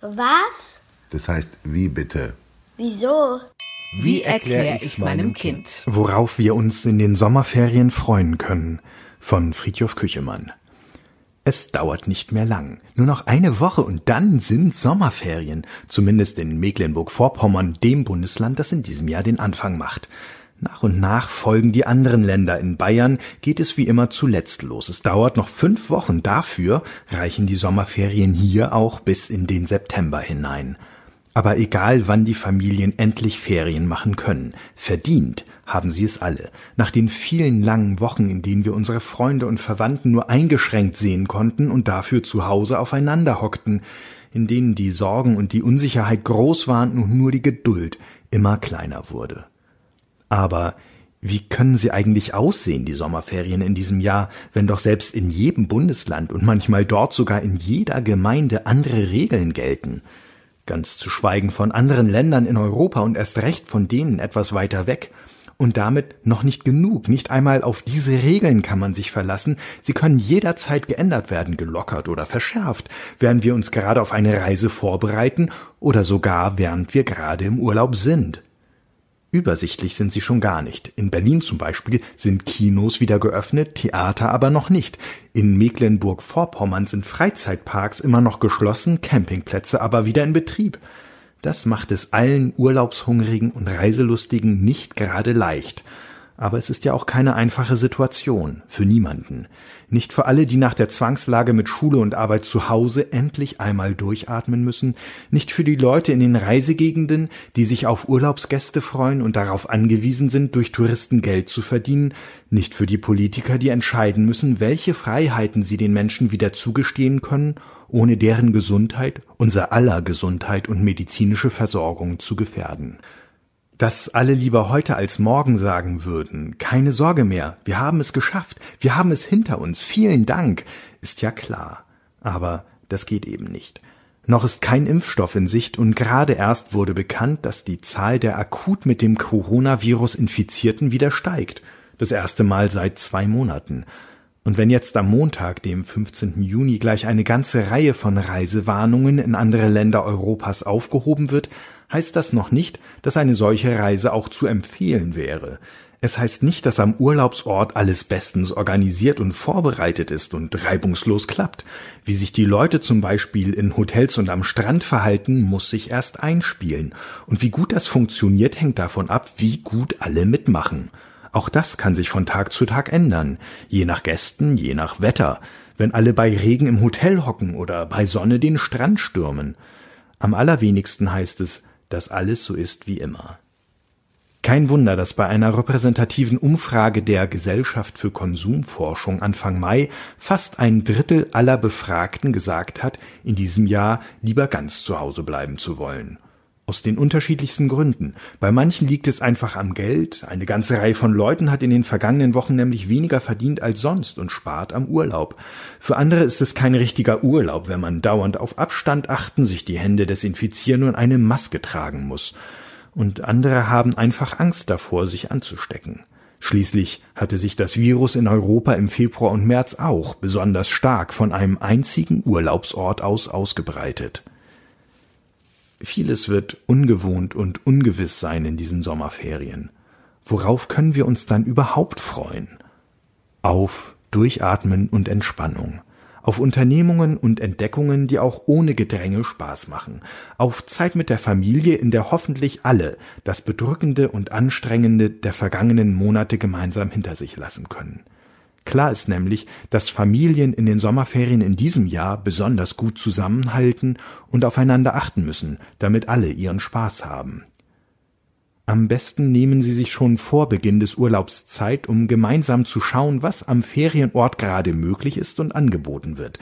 Was? Das heißt, wie bitte? Wieso? Wie erkläre ich's meinem Kind? Worauf wir uns in den Sommerferien freuen können. Von Friedhof Küchemann. Es dauert nicht mehr lang. Nur noch eine Woche und dann sind Sommerferien. Zumindest in Mecklenburg-Vorpommern, dem Bundesland, das in diesem Jahr den Anfang macht. Nach und nach folgen die anderen Länder. In Bayern geht es wie immer zuletzt los. Es dauert noch fünf Wochen. Dafür reichen die Sommerferien hier auch bis in den September hinein. Aber egal, wann die Familien endlich Ferien machen können, verdient haben sie es alle. Nach den vielen langen Wochen, in denen wir unsere Freunde und Verwandten nur eingeschränkt sehen konnten und dafür zu Hause aufeinander hockten, in denen die Sorgen und die Unsicherheit groß waren und nur die Geduld immer kleiner wurde. Aber wie können sie eigentlich aussehen, die Sommerferien in diesem Jahr, wenn doch selbst in jedem Bundesland und manchmal dort sogar in jeder Gemeinde andere Regeln gelten? Ganz zu schweigen von anderen Ländern in Europa und erst recht von denen etwas weiter weg. Und damit noch nicht genug. Nicht einmal auf diese Regeln kann man sich verlassen. Sie können jederzeit geändert werden, gelockert oder verschärft, während wir uns gerade auf eine Reise vorbereiten oder sogar während wir gerade im Urlaub sind. Übersichtlich sind sie schon gar nicht. In Berlin zum Beispiel sind Kinos wieder geöffnet, Theater aber noch nicht. In Mecklenburg-Vorpommern sind Freizeitparks immer noch geschlossen, Campingplätze aber wieder in Betrieb. Das macht es allen Urlaubshungrigen und Reiselustigen nicht gerade leicht. Aber es ist ja auch keine einfache Situation. Für niemanden. Nicht für alle, die nach der Zwangslage mit Schule und Arbeit zu Hause endlich einmal durchatmen müssen. Nicht für die Leute in den Reisegegenden, die sich auf Urlaubsgäste freuen und darauf angewiesen sind, durch Touristen Geld zu verdienen. Nicht für die Politiker, die entscheiden müssen, welche Freiheiten sie den Menschen wieder zugestehen können, ohne deren Gesundheit, unser aller Gesundheit und medizinische Versorgung zu gefährden. Dass alle lieber heute als morgen sagen würden, keine Sorge mehr, wir haben es geschafft, wir haben es hinter uns, vielen Dank, ist ja klar. Aber das geht eben nicht. Noch ist kein Impfstoff in Sicht und gerade erst wurde bekannt, dass die Zahl der akut mit dem Coronavirus Infizierten wieder steigt. Das erste Mal seit zwei Monaten. Und wenn jetzt am Montag, dem 15. Juni, gleich eine ganze Reihe von Reisewarnungen in andere Länder Europas aufgehoben wird, heißt das noch nicht, dass eine solche Reise auch zu empfehlen wäre. Es heißt nicht, dass am Urlaubsort alles bestens organisiert und vorbereitet ist und reibungslos klappt. Wie sich die Leute zum Beispiel in Hotels und am Strand verhalten, muss sich erst einspielen. Und wie gut das funktioniert, hängt davon ab, wie gut alle mitmachen. Auch das kann sich von Tag zu Tag ändern, je nach Gästen, je nach Wetter, wenn alle bei Regen im Hotel hocken oder bei Sonne den Strand stürmen. Am allerwenigsten heißt es, dass alles so ist wie immer. Kein Wunder, dass bei einer repräsentativen Umfrage der Gesellschaft für Konsumforschung Anfang Mai fast ein Drittel aller Befragten gesagt hat, in diesem Jahr lieber ganz zu Hause bleiben zu wollen. Aus den unterschiedlichsten Gründen. Bei manchen liegt es einfach am Geld. Eine ganze Reihe von Leuten hat in den vergangenen Wochen nämlich weniger verdient als sonst und spart am Urlaub. Für andere ist es kein richtiger Urlaub, wenn man dauernd auf Abstand achten, sich die Hände desinfizieren und eine Maske tragen muss. Und andere haben einfach Angst davor, sich anzustecken. Schließlich hatte sich das Virus in Europa im Februar und März auch besonders stark von einem einzigen Urlaubsort aus ausgebreitet. Vieles wird ungewohnt und ungewiss sein in diesen Sommerferien. Worauf können wir uns dann überhaupt freuen? Auf Durchatmen und Entspannung, auf Unternehmungen und Entdeckungen, die auch ohne Gedränge Spaß machen, auf Zeit mit der Familie, in der hoffentlich alle das Bedrückende und Anstrengende der vergangenen Monate gemeinsam hinter sich lassen können. Klar ist nämlich, dass Familien in den Sommerferien in diesem Jahr besonders gut zusammenhalten und aufeinander achten müssen, damit alle ihren Spaß haben. Am besten nehmen Sie sich schon vor Beginn des Urlaubs Zeit, um gemeinsam zu schauen, was am Ferienort gerade möglich ist und angeboten wird.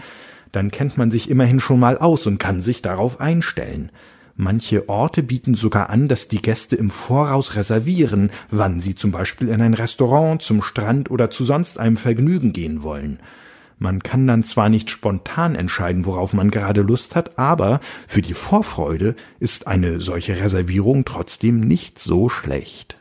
Dann kennt man sich immerhin schon mal aus und kann sich darauf einstellen. Manche Orte bieten sogar an, dass die Gäste im Voraus reservieren, wann sie zum Beispiel in ein Restaurant, zum Strand oder zu sonst einem Vergnügen gehen wollen. Man kann dann zwar nicht spontan entscheiden, worauf man gerade Lust hat, aber für die Vorfreude ist eine solche Reservierung trotzdem nicht so schlecht.